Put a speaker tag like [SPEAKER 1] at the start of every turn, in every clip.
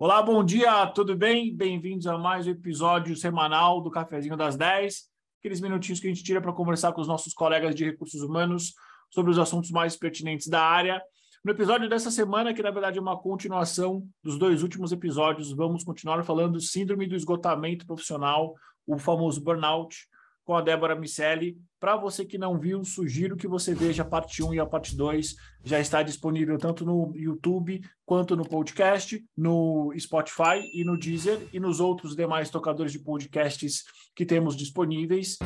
[SPEAKER 1] Olá, bom dia, tudo bem? Bem-vindos a mais um episódio semanal do Cafezinho das 10. Aqueles minutinhos que a gente tira para conversar com os nossos colegas de recursos humanos sobre os assuntos mais pertinentes da área. No episódio dessa semana, que na verdade é uma continuação dos dois últimos episódios, vamos continuar falando síndrome do esgotamento profissional, o famoso burnout com a Débora Micelli. Para você que não viu, sugiro que você veja a parte 1 e a parte 2. Já está disponível tanto no YouTube quanto no podcast, no Spotify e no Deezer e nos outros demais tocadores de podcasts que temos disponíveis.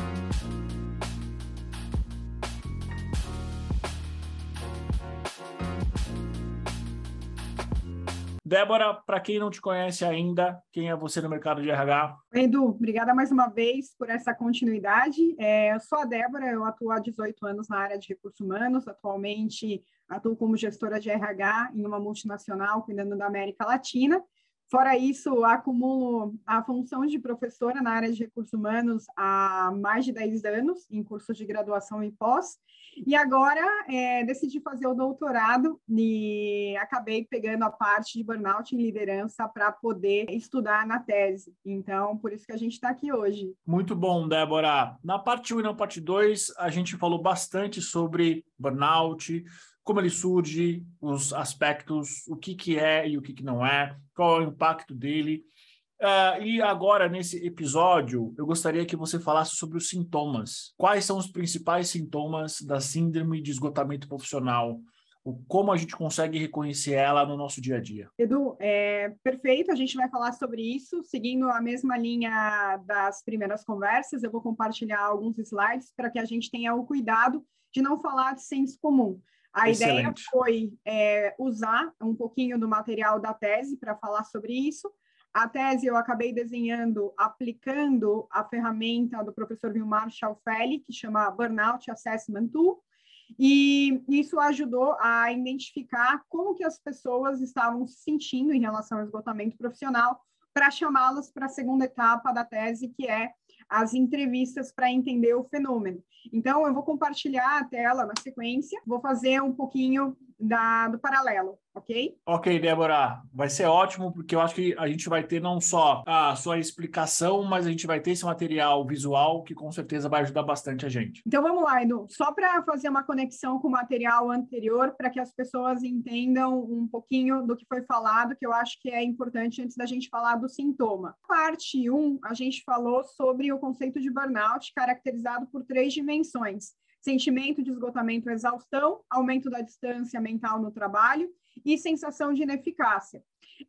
[SPEAKER 1] Débora, para quem não te conhece ainda, quem é você no mercado de RH?
[SPEAKER 2] Edu, obrigada mais uma vez por essa continuidade. É, eu sou a Débora, eu atuo há 18 anos na área de recursos humanos, atualmente atuo como gestora de RH em uma multinacional cuidando da América Latina. Fora isso, acumulo a função de professora na área de recursos humanos há mais de 10 anos, em cursos de graduação e pós. E agora é, decidi fazer o doutorado e acabei pegando a parte de burnout em liderança para poder estudar na tese. Então, por isso que a gente está aqui hoje.
[SPEAKER 1] Muito bom, Débora. Na parte 1 e na parte 2, a gente falou bastante sobre burnout, como ele surge, os aspectos, o que, que é e o que, que não é, qual é o impacto dele. Uh, e agora, nesse episódio, eu gostaria que você falasse sobre os sintomas. Quais são os principais sintomas da síndrome de esgotamento profissional? O, como a gente consegue reconhecer ela no nosso dia a dia?
[SPEAKER 2] Edu, é, perfeito, a gente vai falar sobre isso, seguindo a mesma linha das primeiras conversas. Eu vou compartilhar alguns slides para que a gente tenha o cuidado de não falar de senso comum. A Excelente. ideia foi é, usar um pouquinho do material da tese para falar sobre isso. A tese eu acabei desenhando aplicando a ferramenta do professor Vilmar Schaufelli, que chama Burnout Assessment Tool, e isso ajudou a identificar como que as pessoas estavam se sentindo em relação ao esgotamento profissional, para chamá-las para a segunda etapa da tese, que é as entrevistas para entender o fenômeno. Então, eu vou compartilhar a tela na sequência, vou fazer um pouquinho da, do paralelo, ok?
[SPEAKER 1] Ok, Débora, vai ser ótimo, porque eu acho que a gente vai ter não só a sua explicação, mas a gente vai ter esse material visual que com certeza vai ajudar bastante a gente.
[SPEAKER 2] Então vamos lá, Edu, só para fazer uma conexão com o material anterior, para que as pessoas entendam um pouquinho do que foi falado, que eu acho que é importante antes da gente falar do sintoma. Parte 1, a gente falou sobre o conceito de burnout, caracterizado por três dimensões sentimento de esgotamento ou exaustão, aumento da distância mental no trabalho e sensação de ineficácia.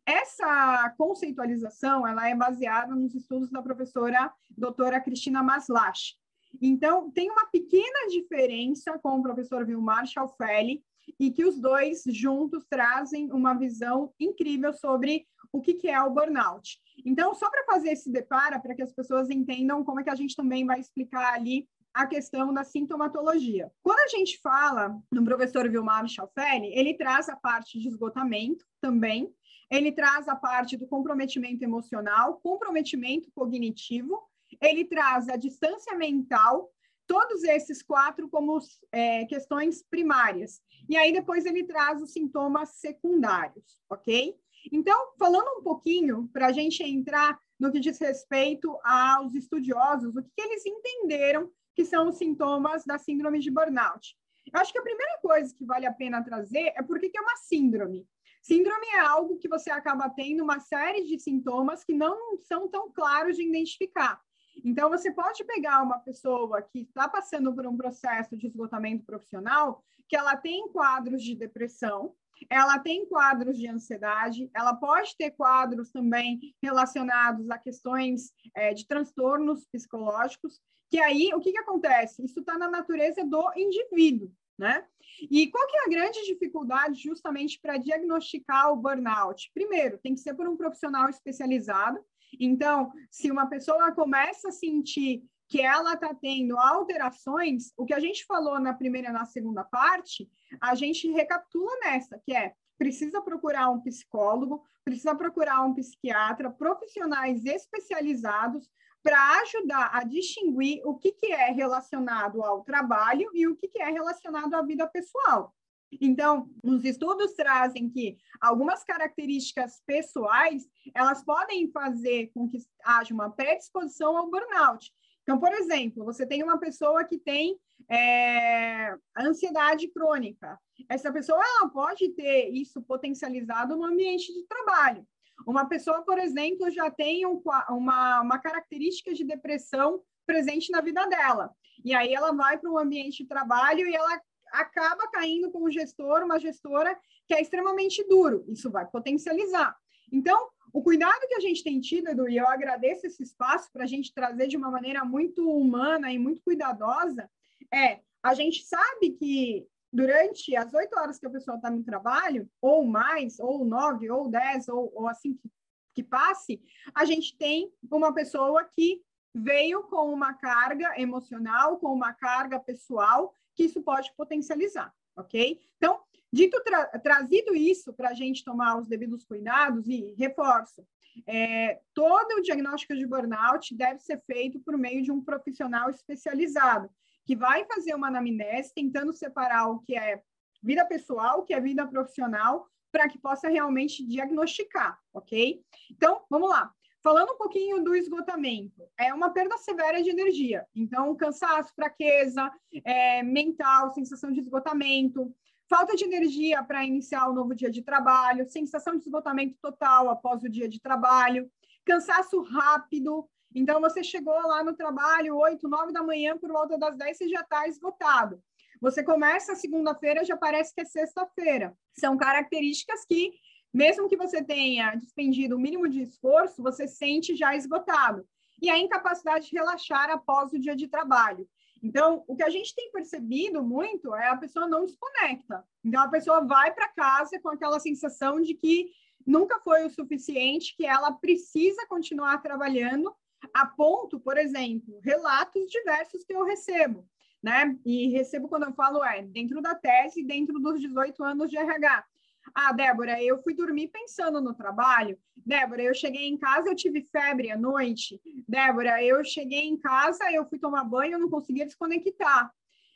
[SPEAKER 2] Essa conceitualização ela é baseada nos estudos da professora doutora Cristina Maslach. Então, tem uma pequena diferença com o professor Vilmar Schaufelli, e que os dois juntos trazem uma visão incrível sobre o que, que é o burnout. Então, só para fazer esse depara, para que as pessoas entendam como é que a gente também vai explicar ali a questão da sintomatologia. Quando a gente fala no professor Vilmar Schaufelli, ele traz a parte de esgotamento também, ele traz a parte do comprometimento emocional, comprometimento cognitivo, ele traz a distância mental, todos esses quatro como é, questões primárias. E aí depois ele traz os sintomas secundários, ok? Então, falando um pouquinho, para a gente entrar no que diz respeito aos estudiosos, o que, que eles entenderam que são os sintomas da síndrome de burnout. Eu acho que a primeira coisa que vale a pena trazer é por que é uma síndrome. Síndrome é algo que você acaba tendo uma série de sintomas que não são tão claros de identificar. Então, você pode pegar uma pessoa que está passando por um processo de esgotamento profissional, que ela tem quadros de depressão, ela tem quadros de ansiedade, ela pode ter quadros também relacionados a questões é, de transtornos psicológicos, que aí, o que, que acontece? Isso está na natureza do indivíduo, né? E qual que é a grande dificuldade justamente para diagnosticar o burnout? Primeiro, tem que ser por um profissional especializado. Então, se uma pessoa começa a sentir que ela está tendo alterações, o que a gente falou na primeira e na segunda parte, a gente recapitula nessa, que é precisa procurar um psicólogo, precisa procurar um psiquiatra, profissionais especializados para ajudar a distinguir o que, que é relacionado ao trabalho e o que, que é relacionado à vida pessoal. Então, os estudos trazem que algumas características pessoais, elas podem fazer com que haja uma predisposição ao burnout. Então, por exemplo, você tem uma pessoa que tem é, ansiedade crônica. Essa pessoa ela pode ter isso potencializado no ambiente de trabalho. Uma pessoa, por exemplo, já tem um, uma, uma característica de depressão presente na vida dela. E aí ela vai para um ambiente de trabalho e ela acaba caindo com um gestor, uma gestora que é extremamente duro. Isso vai potencializar. Então, o cuidado que a gente tem tido, Edu, e eu agradeço esse espaço para a gente trazer de uma maneira muito humana e muito cuidadosa, é a gente sabe que durante as oito horas que a pessoa está no trabalho, ou mais, ou nove, ou dez, ou, ou assim que, que passe, a gente tem uma pessoa que veio com uma carga emocional, com uma carga pessoal, que isso pode potencializar, ok? Então, dito tra trazido isso para a gente tomar os devidos cuidados, e reforço, é, todo o diagnóstico de burnout deve ser feito por meio de um profissional especializado, que vai fazer uma anamnese tentando separar o que é vida pessoal, o que é vida profissional, para que possa realmente diagnosticar, ok? Então, vamos lá. Falando um pouquinho do esgotamento, é uma perda severa de energia. Então, cansaço, fraqueza, é, mental, sensação de esgotamento, falta de energia para iniciar o um novo dia de trabalho, sensação de esgotamento total após o dia de trabalho, cansaço rápido, então, você chegou lá no trabalho 8, 9 da manhã, por volta das 10, você já está esgotado. Você começa segunda-feira, já parece que é sexta-feira. São características que, mesmo que você tenha despendido o mínimo de esforço, você sente já esgotado. E a incapacidade de relaxar após o dia de trabalho. Então, o que a gente tem percebido muito é a pessoa não desconecta. Então, a pessoa vai para casa com aquela sensação de que nunca foi o suficiente, que ela precisa continuar trabalhando a ponto, por exemplo, relatos diversos que eu recebo, né? E recebo quando eu falo, é, dentro da tese, dentro dos 18 anos de RH. Ah, Débora, eu fui dormir pensando no trabalho. Débora, eu cheguei em casa, eu tive febre à noite. Débora, eu cheguei em casa, eu fui tomar banho, eu não conseguia desconectar.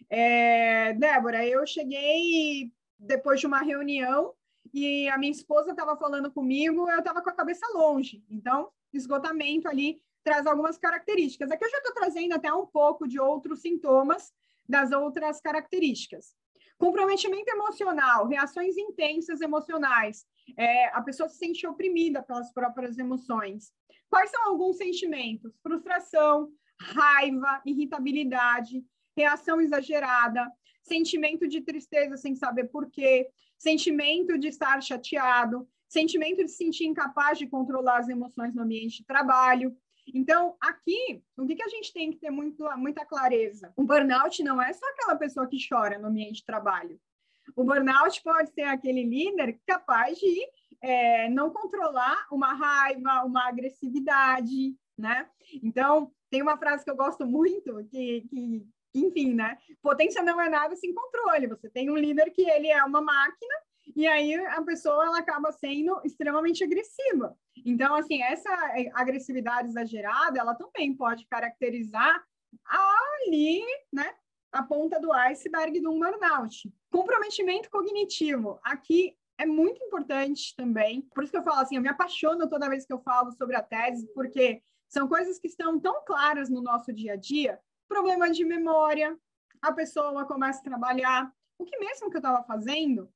[SPEAKER 2] É, Débora, eu cheguei depois de uma reunião e a minha esposa estava falando comigo, eu estava com a cabeça longe. Então, esgotamento ali traz algumas características. Aqui eu já estou trazendo até um pouco de outros sintomas das outras características. Comprometimento emocional, reações intensas emocionais. É, a pessoa se sente oprimida pelas próprias emoções. Quais são alguns sentimentos? Frustração, raiva, irritabilidade, reação exagerada, sentimento de tristeza sem saber porquê, sentimento de estar chateado, sentimento de se sentir incapaz de controlar as emoções no ambiente de trabalho, então, aqui, o que, que a gente tem que ter muito, muita clareza? O burnout não é só aquela pessoa que chora no ambiente de trabalho. O burnout pode ser aquele líder capaz de é, não controlar uma raiva, uma agressividade, né? Então, tem uma frase que eu gosto muito, que, que enfim, né? Potência não é nada sem controle. Você tem um líder que ele é uma máquina e aí a pessoa ela acaba sendo extremamente agressiva. Então, assim, essa agressividade exagerada, ela também pode caracterizar ali, né, a ponta do iceberg de um burnout. Comprometimento cognitivo. Aqui é muito importante também. Por isso que eu falo assim, eu me apaixono toda vez que eu falo sobre a tese, porque são coisas que estão tão claras no nosso dia a dia. Problema de memória, a pessoa começa a trabalhar. O que mesmo que eu estava fazendo,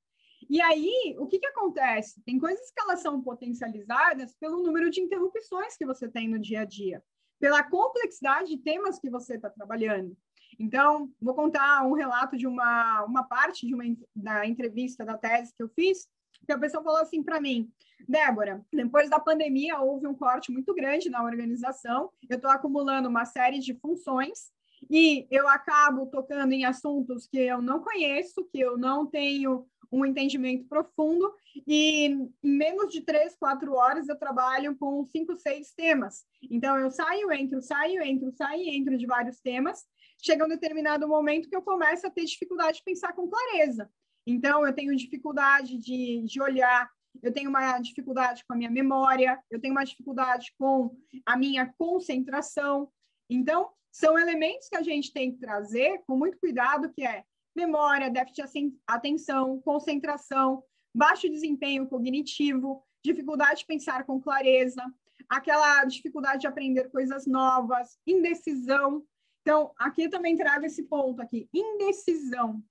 [SPEAKER 2] e aí, o que, que acontece? Tem coisas que elas são potencializadas pelo número de interrupções que você tem no dia a dia, pela complexidade de temas que você está trabalhando. Então, vou contar um relato de uma, uma parte de uma da entrevista da tese que eu fiz, que a pessoa falou assim para mim, Débora, depois da pandemia houve um corte muito grande na organização, eu estou acumulando uma série de funções e eu acabo tocando em assuntos que eu não conheço, que eu não tenho um entendimento profundo e em menos de três, quatro horas eu trabalho com cinco, seis temas. Então eu saio, entro, saio, entro, saio, entro de vários temas. Chega um determinado momento que eu começo a ter dificuldade de pensar com clareza. Então eu tenho dificuldade de, de olhar eu tenho uma dificuldade com a minha memória, eu tenho uma dificuldade com a minha concentração. Então, são elementos que a gente tem que trazer com muito cuidado, que é memória, déficit de atenção, concentração, baixo desempenho cognitivo, dificuldade de pensar com clareza, aquela dificuldade de aprender coisas novas, indecisão. Então, aqui também trago esse ponto aqui, indecisão.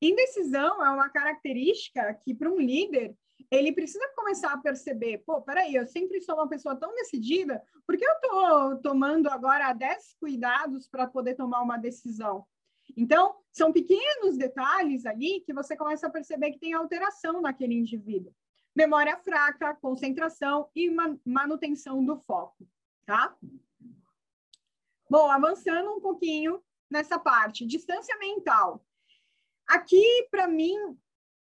[SPEAKER 2] Indecisão é uma característica que, para um líder, ele precisa começar a perceber, pô, peraí, eu sempre sou uma pessoa tão decidida, por que eu estou tomando agora 10 cuidados para poder tomar uma decisão? Então, são pequenos detalhes ali que você começa a perceber que tem alteração naquele indivíduo. Memória fraca, concentração e manutenção do foco, tá? Bom, avançando um pouquinho nessa parte, distância mental. Aqui, para mim,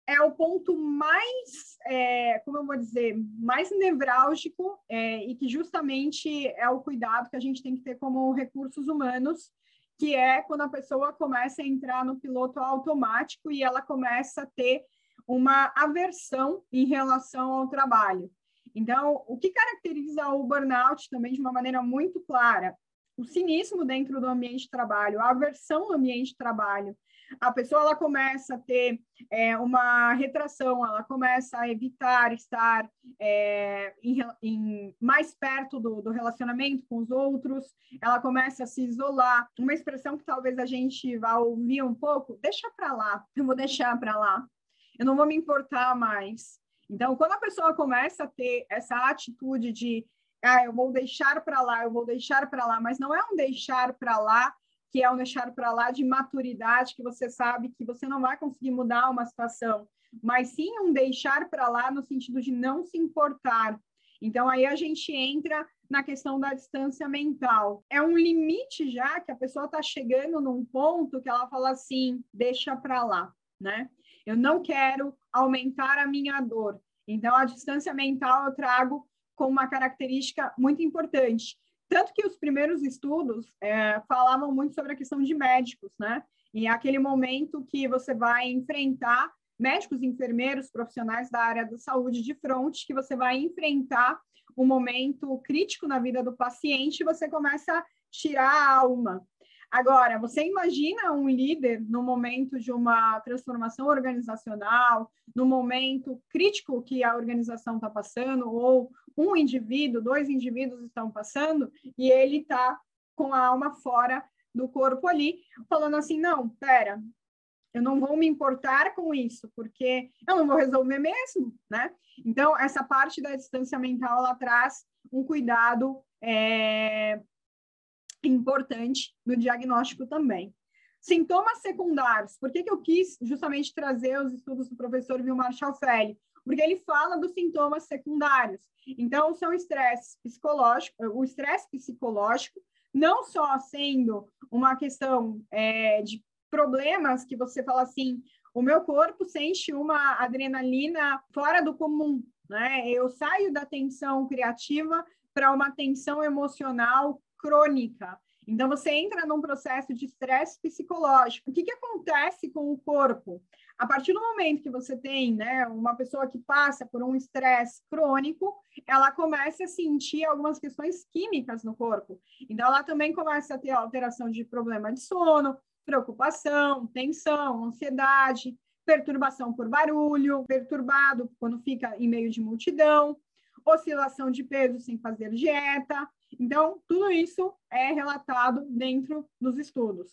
[SPEAKER 2] é o ponto mais, é, como eu vou dizer, mais nevrálgico é, e que justamente é o cuidado que a gente tem que ter como recursos humanos, que é quando a pessoa começa a entrar no piloto automático e ela começa a ter uma aversão em relação ao trabalho. Então, o que caracteriza o burnout também de uma maneira muito clara? O cinismo dentro do ambiente de trabalho, a aversão no ambiente de trabalho, a pessoa ela começa a ter é, uma retração, ela começa a evitar estar é, em, em, mais perto do, do, relacionamento com os outros, ela começa a se isolar. Uma expressão que talvez a gente vá ouvir um pouco, deixa para lá, eu vou deixar para lá, eu não vou me importar mais. Então, quando a pessoa começa a ter essa atitude de ah, eu vou deixar para lá, eu vou deixar para lá, mas não é um deixar para lá que é um deixar para lá de maturidade, que você sabe que você não vai conseguir mudar uma situação, mas sim um deixar para lá no sentido de não se importar. Então, aí a gente entra na questão da distância mental. É um limite já que a pessoa está chegando num ponto que ela fala assim: deixa para lá, né? Eu não quero aumentar a minha dor. Então, a distância mental eu trago como uma característica muito importante. Tanto que os primeiros estudos é, falavam muito sobre a questão de médicos, né? E é aquele momento que você vai enfrentar médicos, enfermeiros, profissionais da área da saúde de frente, que você vai enfrentar um momento crítico na vida do paciente você começa a tirar a alma. Agora, você imagina um líder no momento de uma transformação organizacional, no momento crítico que a organização está passando, ou um indivíduo, dois indivíduos estão passando, e ele está com a alma fora do corpo ali, falando assim: não, pera, eu não vou me importar com isso, porque eu não vou resolver mesmo, né? Então, essa parte da distância mental, ela traz um cuidado é, importante no diagnóstico também. Sintomas secundários. Por que, que eu quis justamente trazer os estudos do professor Vilmar Chalfelli? Porque ele fala dos sintomas secundários. Então, são estresse psicológico, o estresse psicológico, não só sendo uma questão é, de problemas que você fala assim, o meu corpo sente uma adrenalina fora do comum, né? Eu saio da tensão criativa para uma tensão emocional crônica. Então, você entra num processo de estresse psicológico. O que, que acontece com o corpo? A partir do momento que você tem né, uma pessoa que passa por um estresse crônico, ela começa a sentir algumas questões químicas no corpo. Então, ela também começa a ter alteração de problema de sono, preocupação, tensão, ansiedade, perturbação por barulho, perturbado quando fica em meio de multidão, oscilação de peso sem fazer dieta, então, tudo isso é relatado dentro dos estudos.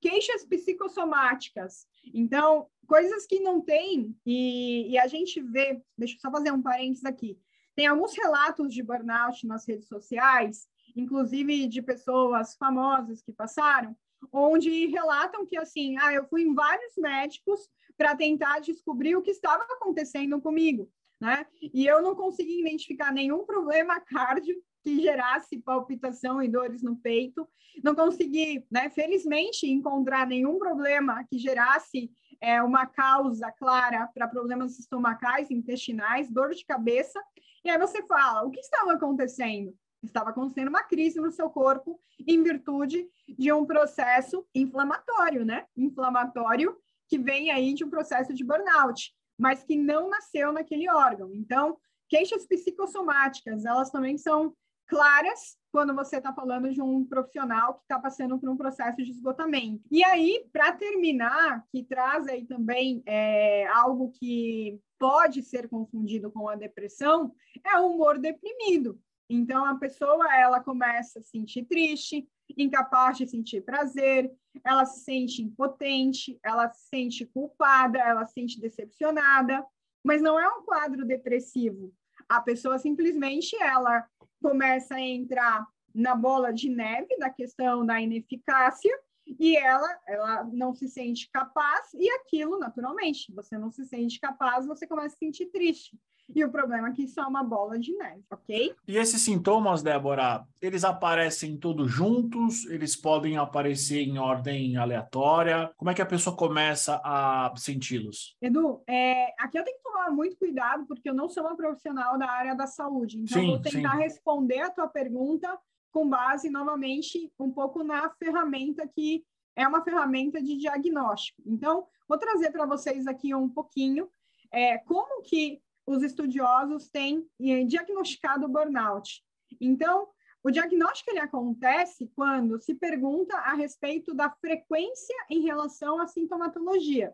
[SPEAKER 2] Queixas psicossomáticas. Então, coisas que não tem, e, e a gente vê, deixa eu só fazer um parênteses aqui. Tem alguns relatos de burnout nas redes sociais, inclusive de pessoas famosas que passaram, onde relatam que assim, ah, eu fui em vários médicos para tentar descobrir o que estava acontecendo comigo, né? E eu não consegui identificar nenhum problema cardio que gerasse palpitação e dores no peito. Não consegui, né, felizmente, encontrar nenhum problema que gerasse é, uma causa clara para problemas estomacais, intestinais, dor de cabeça. E aí você fala, o que estava acontecendo? Estava acontecendo uma crise no seu corpo em virtude de um processo inflamatório, né? Inflamatório que vem aí de um processo de burnout, mas que não nasceu naquele órgão. Então, queixas psicossomáticas, elas também são claras quando você está falando de um profissional que está passando por um processo de esgotamento. E aí, para terminar, que traz aí também é, algo que pode ser confundido com a depressão, é o humor deprimido. Então, a pessoa ela começa a se sentir triste, incapaz de sentir prazer, ela se sente impotente, ela se sente culpada, ela se sente decepcionada, mas não é um quadro depressivo. A pessoa simplesmente ela começa a entrar na bola de neve da questão da ineficácia e ela ela não se sente capaz e aquilo naturalmente você não se sente capaz você começa a se sentir triste e o problema é que isso é uma bola de neve, ok?
[SPEAKER 1] E esses sintomas, Débora, eles aparecem todos juntos? Eles podem aparecer em ordem aleatória? Como é que a pessoa começa a senti-los?
[SPEAKER 2] Edu, é, aqui eu tenho que tomar muito cuidado, porque eu não sou uma profissional da área da saúde. Então, sim, vou tentar sim. responder a tua pergunta com base, novamente, um pouco na ferramenta que é uma ferramenta de diagnóstico. Então, vou trazer para vocês aqui um pouquinho é, como que os estudiosos têm eh, diagnosticado o burnout. Então, o diagnóstico ele acontece quando se pergunta a respeito da frequência em relação à sintomatologia.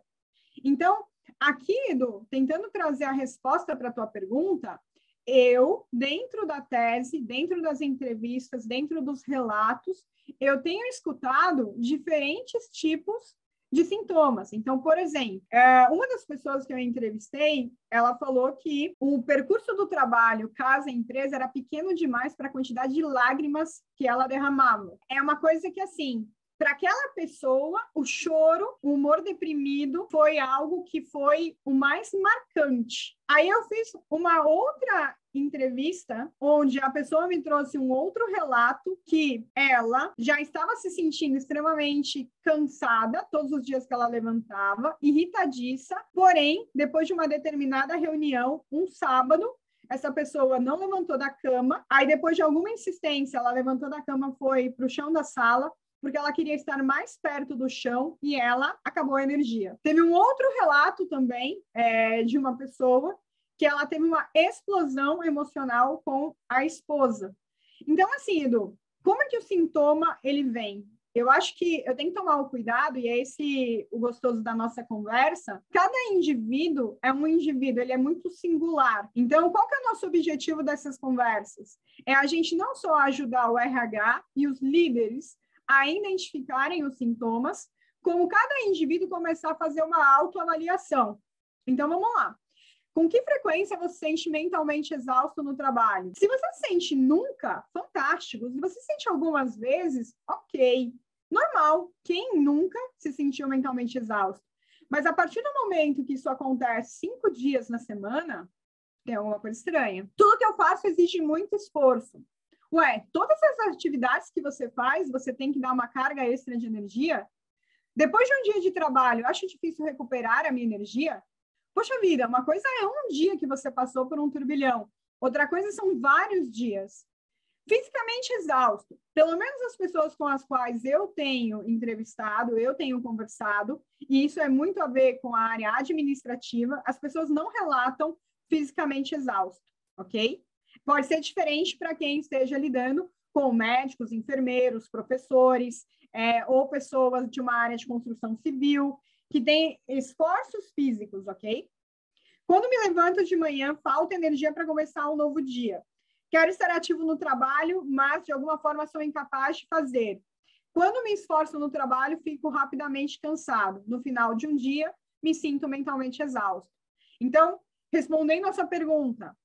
[SPEAKER 2] Então, aqui, Edu, tentando trazer a resposta para a tua pergunta, eu, dentro da tese, dentro das entrevistas, dentro dos relatos, eu tenho escutado diferentes tipos de sintomas. Então, por exemplo, é, uma das pessoas que eu entrevistei, ela falou que o percurso do trabalho, casa empresa, era pequeno demais para a quantidade de lágrimas que ela derramava. É uma coisa que, assim, para aquela pessoa, o choro, o humor deprimido foi algo que foi o mais marcante. Aí eu fiz uma outra entrevista onde a pessoa me trouxe um outro relato que ela já estava se sentindo extremamente cansada todos os dias que ela levantava, irritadiça, porém, depois de uma determinada reunião, um sábado, essa pessoa não levantou da cama, aí depois de alguma insistência, ela levantou da cama, foi para o chão da sala, porque ela queria estar mais perto do chão e ela acabou a energia. Teve um outro relato também é, de uma pessoa que ela teve uma explosão emocional com a esposa. Então, assim, Edu, como é que o sintoma ele vem? Eu acho que eu tenho que tomar o cuidado, e é esse o gostoso da nossa conversa. Cada indivíduo é um indivíduo, ele é muito singular. Então, qual que é o nosso objetivo dessas conversas? É a gente não só ajudar o RH e os líderes a identificarem os sintomas, como cada indivíduo começar a fazer uma autoavaliação. Então, vamos lá. Com que frequência você se sente mentalmente exausto no trabalho? Se você se sente nunca, fantástico. Se você se sente algumas vezes, ok. Normal. Quem nunca se sentiu mentalmente exausto? Mas a partir do momento que isso acontece cinco dias na semana, tem alguma coisa estranha. Tudo que eu faço exige muito esforço. Ué, todas as atividades que você faz, você tem que dar uma carga extra de energia? Depois de um dia de trabalho, acho difícil recuperar a minha energia? Poxa vida, uma coisa é um dia que você passou por um turbilhão, outra coisa são vários dias. Fisicamente exausto. Pelo menos as pessoas com as quais eu tenho entrevistado, eu tenho conversado, e isso é muito a ver com a área administrativa, as pessoas não relatam fisicamente exausto, ok? Pode ser diferente para quem esteja lidando com médicos, enfermeiros, professores, é, ou pessoas de uma área de construção civil, que têm esforços físicos, ok? Quando me levanto de manhã, falta energia para começar um novo dia. Quero estar ativo no trabalho, mas de alguma forma sou incapaz de fazer. Quando me esforço no trabalho, fico rapidamente cansado. No final de um dia, me sinto mentalmente exausto. Então, respondendo a sua pergunta,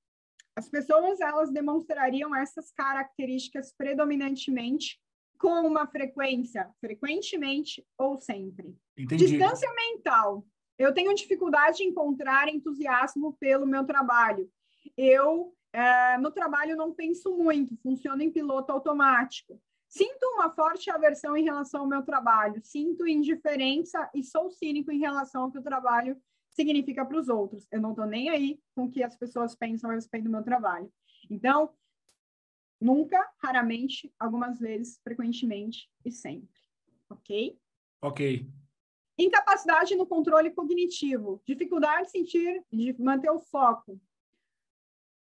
[SPEAKER 2] as pessoas elas demonstrariam essas características predominantemente com uma frequência, frequentemente ou sempre. Entendi. Distância mental. Eu tenho dificuldade de encontrar entusiasmo pelo meu trabalho. Eu, é, no trabalho, não penso muito, funciono em piloto automático. Sinto uma forte aversão em relação ao meu trabalho, sinto indiferença e sou cínico em relação ao que o trabalho significa para os outros. Eu não estou nem aí com o que as pessoas pensam a respeito do meu trabalho. Então, nunca, raramente, algumas vezes, frequentemente e sempre. Ok?
[SPEAKER 1] Ok.
[SPEAKER 2] Incapacidade no controle cognitivo, dificuldade de sentir, de manter o foco.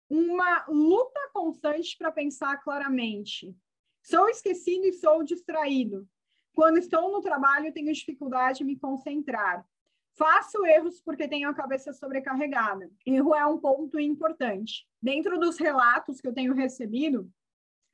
[SPEAKER 2] Uma luta constante para pensar claramente. Sou esquecido e sou distraído. Quando estou no trabalho, tenho dificuldade de me concentrar. Faço erros porque tenho a cabeça sobrecarregada. Erro é um ponto importante. Dentro dos relatos que eu tenho recebido,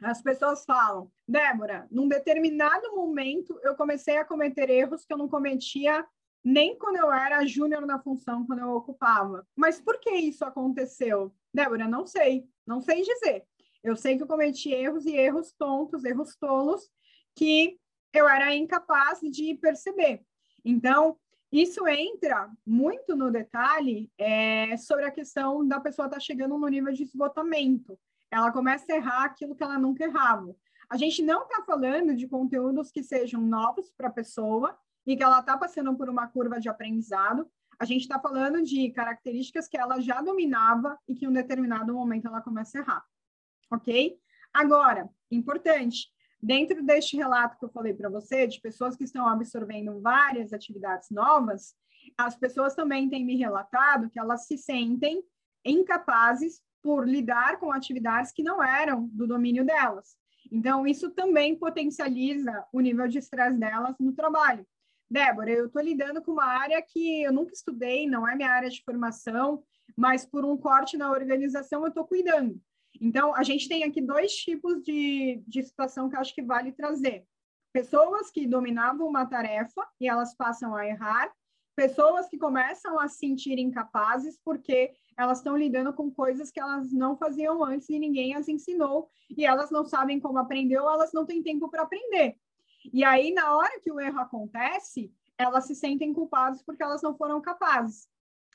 [SPEAKER 2] as pessoas falam: Débora, num determinado momento eu comecei a cometer erros que eu não cometia nem quando eu era júnior na função, quando eu ocupava. Mas por que isso aconteceu? Débora, não sei, não sei dizer. Eu sei que eu cometi erros e erros tontos, erros tolos, que eu era incapaz de perceber. Então, isso entra muito no detalhe é, sobre a questão da pessoa estar tá chegando no nível de esgotamento. Ela começa a errar aquilo que ela nunca errava. A gente não está falando de conteúdos que sejam novos para a pessoa e que ela está passando por uma curva de aprendizado. A gente está falando de características que ela já dominava e que em um determinado momento ela começa a errar. Ok? Agora, importante, Dentro deste relato que eu falei para você, de pessoas que estão absorvendo várias atividades novas, as pessoas também têm me relatado que elas se sentem incapazes por lidar com atividades que não eram do domínio delas. Então, isso também potencializa o nível de estresse delas no trabalho. Débora, eu estou lidando com uma área que eu nunca estudei, não é minha área de formação, mas por um corte na organização eu estou cuidando. Então, a gente tem aqui dois tipos de, de situação que acho que vale trazer. Pessoas que dominavam uma tarefa e elas passam a errar, pessoas que começam a se sentir incapazes porque elas estão lidando com coisas que elas não faziam antes e ninguém as ensinou, e elas não sabem como aprender ou elas não têm tempo para aprender. E aí, na hora que o erro acontece, elas se sentem culpadas porque elas não foram capazes,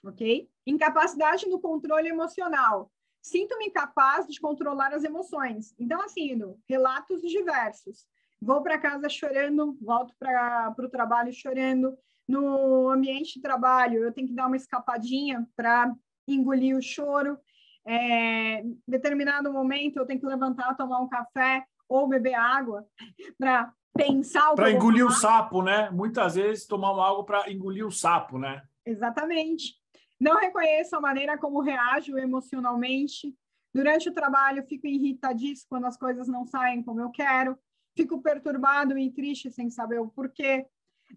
[SPEAKER 2] ok? Incapacidade no controle emocional sinto-me incapaz de controlar as emoções. Então, assim, relatos diversos. Vou para casa chorando, volto para o trabalho chorando. No ambiente de trabalho, eu tenho que dar uma escapadinha para engolir o choro. É, em determinado momento, eu tenho que levantar, tomar um café ou beber água para pensar
[SPEAKER 1] Para engolir o sapo, né? Muitas vezes tomar uma água para engolir o sapo, né?
[SPEAKER 2] Exatamente. Não reconheço a maneira como reajo emocionalmente. Durante o trabalho, fico irritadíssimo quando as coisas não saem como eu quero. Fico perturbado e triste sem saber o porquê.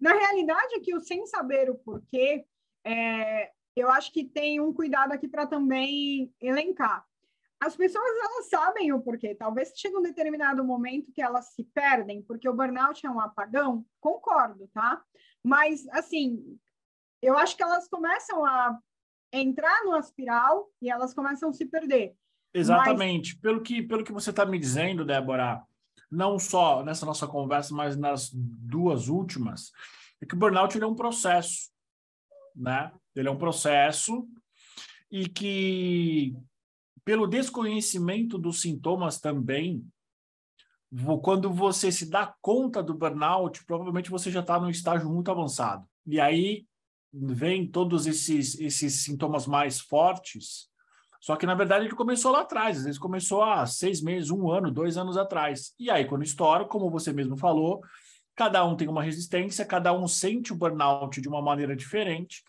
[SPEAKER 2] Na realidade, aqui, o sem saber o porquê, é, eu acho que tem um cuidado aqui para também elencar. As pessoas, elas sabem o porquê. Talvez chegue um determinado momento que elas se perdem, porque o burnout é um apagão. Concordo, tá? Mas, assim, eu acho que elas começam a entrar no espiral e elas começam a se perder.
[SPEAKER 1] Exatamente. Mas... Pelo, que, pelo que você está me dizendo, Débora, não só nessa nossa conversa, mas nas duas últimas, é que o burnout ele é um processo, né? Ele é um processo e que, pelo desconhecimento dos sintomas também, quando você se dá conta do burnout, provavelmente você já está num estágio muito avançado. E aí vem todos esses, esses sintomas mais fortes, só que na verdade ele começou lá atrás, às vezes começou há seis meses, um ano, dois anos atrás. E aí, quando estoura, como você mesmo falou, cada um tem uma resistência, cada um sente o burnout de uma maneira diferente.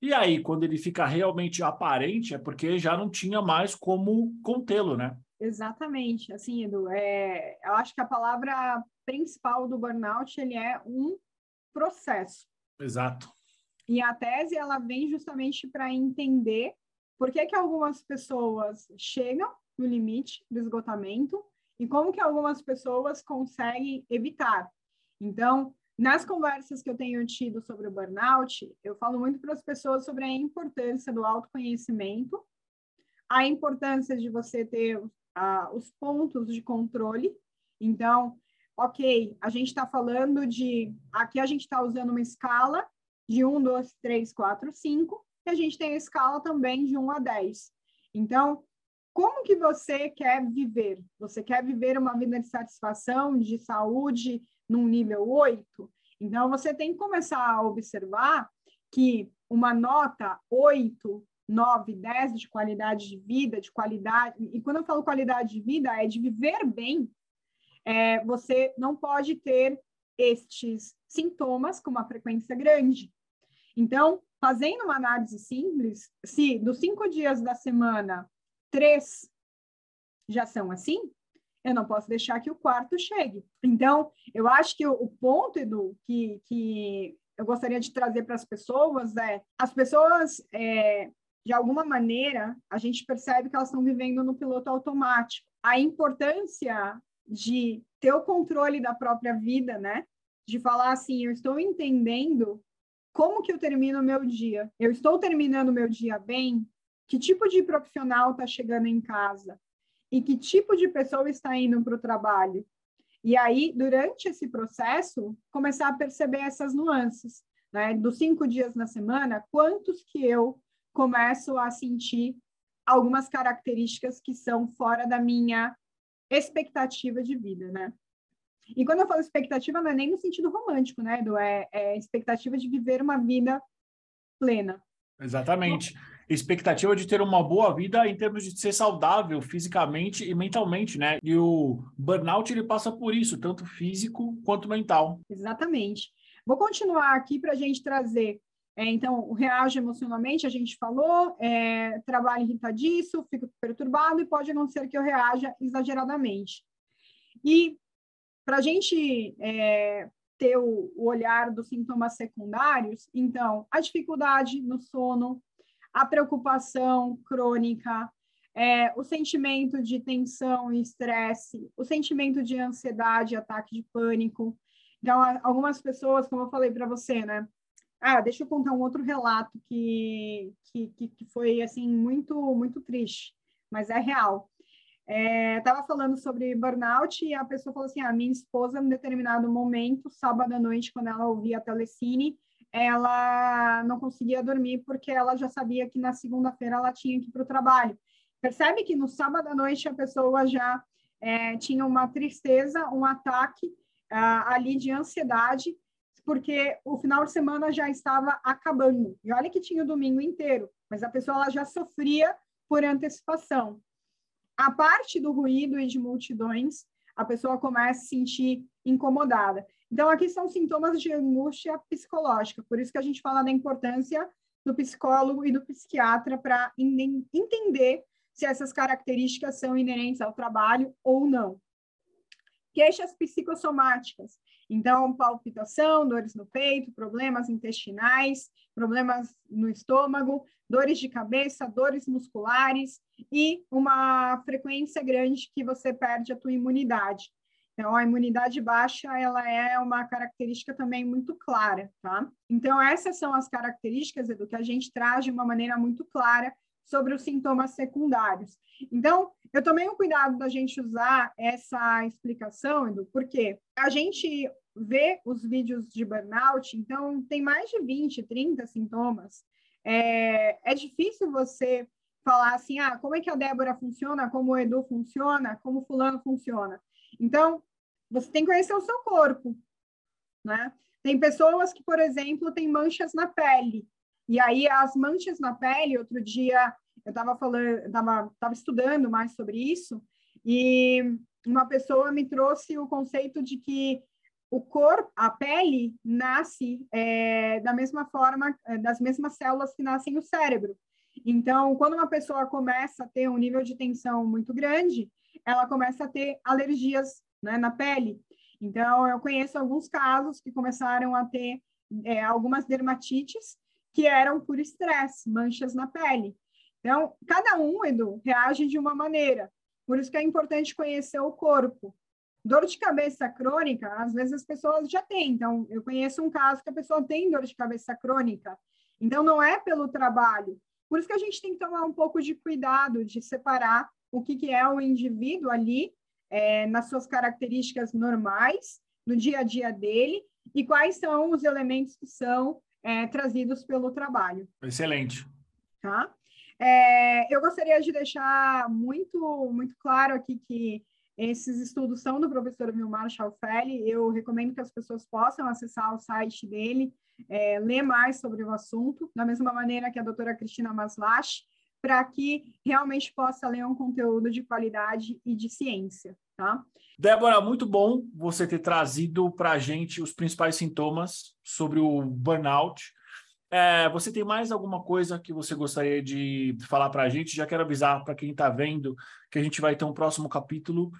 [SPEAKER 1] E aí, quando ele fica realmente aparente, é porque já não tinha mais como contê-lo, né?
[SPEAKER 2] Exatamente. Assim, Edu, é, eu acho que a palavra principal do burnout ele é um processo.
[SPEAKER 1] Exato.
[SPEAKER 2] E a tese ela vem justamente para entender por que, que algumas pessoas chegam no limite do esgotamento e como que algumas pessoas conseguem evitar. Então, nas conversas que eu tenho tido sobre o burnout, eu falo muito para as pessoas sobre a importância do autoconhecimento, a importância de você ter uh, os pontos de controle. Então, ok, a gente está falando de. Aqui a gente está usando uma escala de 1, 2, 3, 4, 5, e a gente tem a escala também de 1 a 10. Então, como que você quer viver? Você quer viver uma vida de satisfação, de saúde, num nível 8? Então, você tem que começar a observar que uma nota 8, 9, 10 de qualidade de vida, de qualidade, e quando eu falo qualidade de vida, é de viver bem, é, você não pode ter estes sintomas com uma frequência grande. Então, fazendo uma análise simples, se dos cinco dias da semana, três já são assim, eu não posso deixar que o quarto chegue. Então, eu acho que o, ponto, Edu, que, que eu gostaria de trazer para as pessoas é: as pessoas, é, de alguma maneira, a gente percebe que elas estão vivendo no piloto automático. A importância de ter o controle da própria vida, né? De falar assim, eu estou entendendo como que eu termino o meu dia. Eu estou terminando o meu dia bem? Que tipo de profissional está chegando em casa? E que tipo de pessoa está indo para o trabalho? E aí, durante esse processo, começar a perceber essas nuances, né? Dos cinco dias na semana, quantos que eu começo a sentir algumas características que são fora da minha expectativa de vida, né? E quando eu falo expectativa, não é nem no sentido romântico, né, Edu? É, é expectativa de viver uma vida plena.
[SPEAKER 1] Exatamente. Expectativa de ter uma boa vida em termos de ser saudável fisicamente e mentalmente, né? E o burnout ele passa por isso, tanto físico quanto mental.
[SPEAKER 2] Exatamente. Vou continuar aqui para a gente trazer é, então, reage emocionalmente, a gente falou, é, trabalho irritadiço, fico perturbado e pode acontecer que eu reaja exageradamente. E para a gente é, ter o, o, olhar dos sintomas secundários, então, a dificuldade no sono, a preocupação crônica, é, o sentimento de tensão e estresse, o sentimento de ansiedade, ataque de pânico. Então, algumas pessoas, como eu falei para você, né? Ah, deixa eu contar um outro relato que, que, que foi, assim, muito, muito triste, mas é real. Estava é, falando sobre burnout e a pessoa falou assim, a ah, minha esposa, em determinado momento, sábado à noite, quando ela ouvia a telecine, ela não conseguia dormir porque ela já sabia que na segunda-feira ela tinha que ir para o trabalho. Percebe que no sábado à noite a pessoa já é, tinha uma tristeza, um ataque ah, ali de ansiedade, porque o final de semana já estava acabando. E olha que tinha o domingo inteiro, mas a pessoa ela já sofria por antecipação. A parte do ruído e de multidões, a pessoa começa a se sentir incomodada. Então, aqui são sintomas de angústia psicológica, por isso que a gente fala da importância do psicólogo e do psiquiatra para entender se essas características são inerentes ao trabalho ou não. Queixas psicossomáticas. Então, palpitação, dores no peito, problemas intestinais, problemas no estômago, dores de cabeça, dores musculares e uma frequência grande que você perde a tua imunidade. Então, a imunidade baixa, ela é uma característica também muito clara, tá? Então, essas são as características, Edu, que a gente traz de uma maneira muito clara sobre os sintomas secundários. Então, eu tomei o cuidado da gente usar essa explicação, Edu, porque a gente vê os vídeos de burnout, então tem mais de 20, 30 sintomas. É, é difícil você falar assim, ah, como é que a Débora funciona, como o Edu funciona, como fulano funciona. Então, você tem que conhecer o seu corpo, né? Tem pessoas que, por exemplo, têm manchas na pele. E aí, as manchas na pele, outro dia eu estava falando, estava tava estudando mais sobre isso, e uma pessoa me trouxe o conceito de que o corpo, a pele, nasce é, da mesma forma, é, das mesmas células que nascem no cérebro. Então, quando uma pessoa começa a ter um nível de tensão muito grande, ela começa a ter alergias né, na pele. Então, eu conheço alguns casos que começaram a ter é, algumas dermatites que eram por estresse, manchas na pele. Então, cada um, Edu, reage de uma maneira. Por isso que é importante conhecer o corpo. Dor de cabeça crônica, às vezes as pessoas já têm. Então, eu conheço um caso que a pessoa tem dor de cabeça crônica. Então, não é pelo trabalho. Por isso que a gente tem que tomar um pouco de cuidado de separar o que, que é o indivíduo ali, é, nas suas características normais, no dia a dia dele, e quais são os elementos que são é, trazidos pelo trabalho.
[SPEAKER 1] Excelente.
[SPEAKER 2] Tá? É, eu gostaria de deixar muito, muito claro aqui que esses estudos são do professor Vilmar Schalfelli. Eu recomendo que as pessoas possam acessar o site dele, é, ler mais sobre o assunto, da mesma maneira que a doutora Cristina Maslach, para que realmente possa ler um conteúdo de qualidade e de ciência. Tá?
[SPEAKER 1] Débora, muito bom você ter trazido para a gente os principais sintomas sobre o burnout. É, você tem mais alguma coisa que você gostaria de falar para a gente? Já quero avisar para quem está vendo que a gente vai ter um próximo capítulo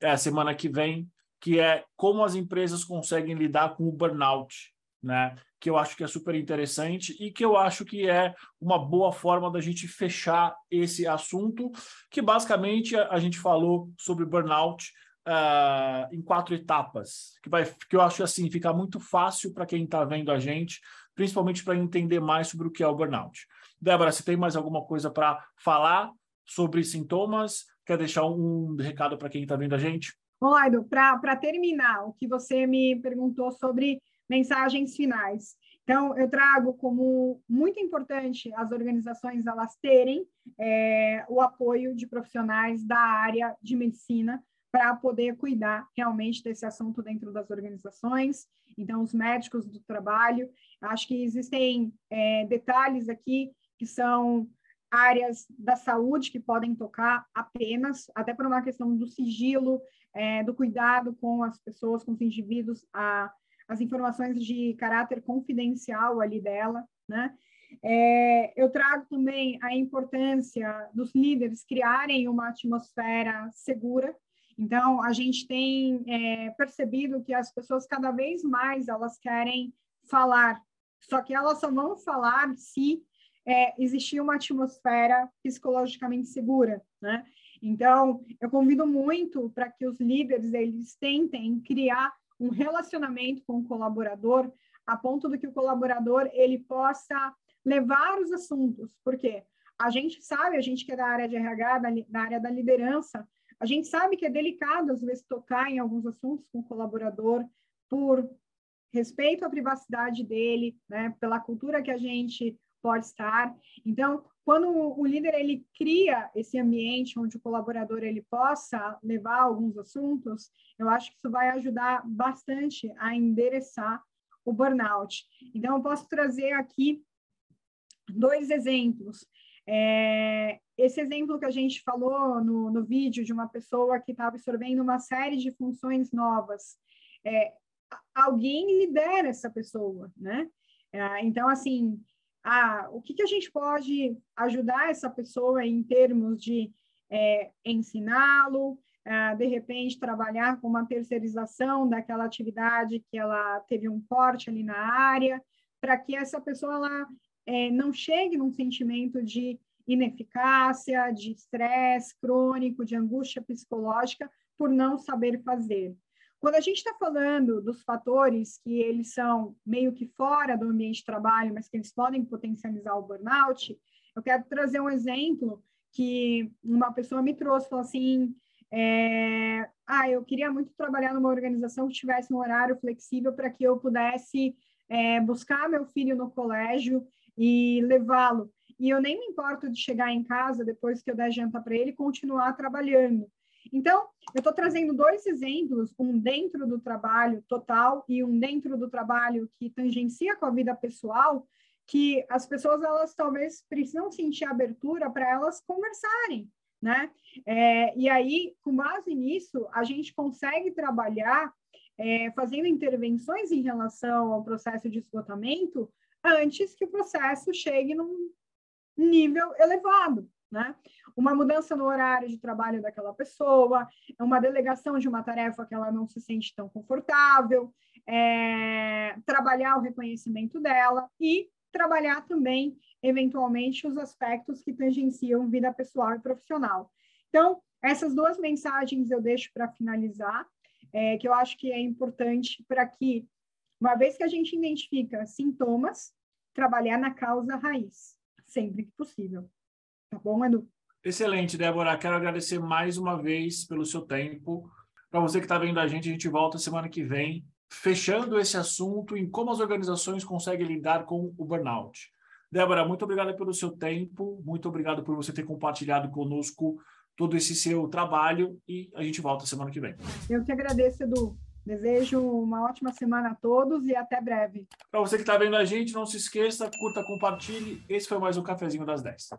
[SPEAKER 1] é semana que vem, que é como as empresas conseguem lidar com o burnout, né? Que eu acho que é super interessante e que eu acho que é uma boa forma da gente fechar esse assunto, que basicamente a, gente falou sobre burnout uh, em quatro etapas, que vai, que eu acho assim fica muito fácil para quem está vendo a gente, principalmente para entender mais sobre o que é o burnout. Débora, você tem mais alguma coisa para falar sobre sintomas? Quer deixar um recado para quem está vendo a gente?
[SPEAKER 2] Olaido, para terminar, o que você me perguntou sobre mensagens finais. Então, eu trago como muito importante as organizações elas terem é, o apoio de profissionais da área de medicina para poder cuidar realmente desse assunto dentro das organizações. Então, os médicos do trabalho, acho que existem é, detalhes aqui que são áreas da saúde que podem tocar apenas, até por uma questão do sigilo, é, do cuidado com as pessoas, com os indivíduos, a, as informações de caráter confidencial ali dela, né? É, eu trago também a importância dos líderes criarem uma atmosfera segura. Então, a gente tem é, percebido que as pessoas cada vez mais elas querem falar, só que elas só vão falar se é, existir uma atmosfera psicologicamente segura, né? Então, eu convido muito para que os líderes eles tentem criar um relacionamento com o colaborador a ponto de que o colaborador ele possa levar os assuntos, porque a gente sabe, a gente que é da área de RH, da, da área da liderança, a gente sabe que é delicado às vezes tocar em alguns assuntos com o colaborador por respeito à privacidade dele, né, pela cultura que a gente pode estar. Então, quando o líder ele cria esse ambiente onde o colaborador ele possa levar alguns assuntos, eu acho que isso vai ajudar bastante a endereçar o burnout. Então, eu posso trazer aqui dois exemplos. É, esse exemplo que a gente falou no, no vídeo de uma pessoa que está absorvendo uma série de funções novas, é, alguém lidera essa pessoa, né? É, então, assim, ah, o que, que a gente pode ajudar essa pessoa em termos de é, ensiná-lo, é, de repente trabalhar com uma terceirização daquela atividade que ela teve um corte ali na área, para que essa pessoa ela, é, não chegue num sentimento de ineficácia, de estresse crônico, de angústia psicológica por não saber fazer. Quando a gente está falando dos fatores que eles são meio que fora do ambiente de trabalho, mas que eles podem potencializar o burnout, eu quero trazer um exemplo que uma pessoa me trouxe, falou assim, é, ah, eu queria muito trabalhar numa organização que tivesse um horário flexível para que eu pudesse é, buscar meu filho no colégio e levá-lo. E eu nem me importo de chegar em casa depois que eu der janta para ele continuar trabalhando. Então, eu estou trazendo dois exemplos, um dentro do trabalho total e um dentro do trabalho que tangencia com a vida pessoal, que as pessoas elas talvez precisam sentir abertura para elas conversarem, né? É, e aí, com base nisso, a gente consegue trabalhar é, fazendo intervenções em relação ao processo de esgotamento antes que o processo chegue num nível elevado, né? Uma mudança no horário de trabalho daquela pessoa, uma delegação de uma tarefa que ela não se sente tão confortável, é, trabalhar o reconhecimento dela e trabalhar também, eventualmente, os aspectos que tangenciam vida pessoal e profissional. Então, essas duas mensagens eu deixo para finalizar, é, que eu acho que é importante para que, uma vez que a gente identifica sintomas, trabalhar na causa raiz, sempre que possível. Tá bom, Edu?
[SPEAKER 1] Excelente, Débora. Quero agradecer mais uma vez pelo seu tempo. Para você que está vendo a gente, a gente volta semana que vem, fechando esse assunto em como as organizações conseguem lidar com o burnout. Débora, muito obrigado pelo seu tempo, muito obrigado por você ter compartilhado conosco todo esse seu trabalho e a gente volta semana que vem.
[SPEAKER 2] Eu que agradeço, Edu. Desejo uma ótima semana a todos e até breve.
[SPEAKER 1] Para você que está vendo a gente, não se esqueça, curta, compartilhe. Esse foi mais um Cafezinho das 10.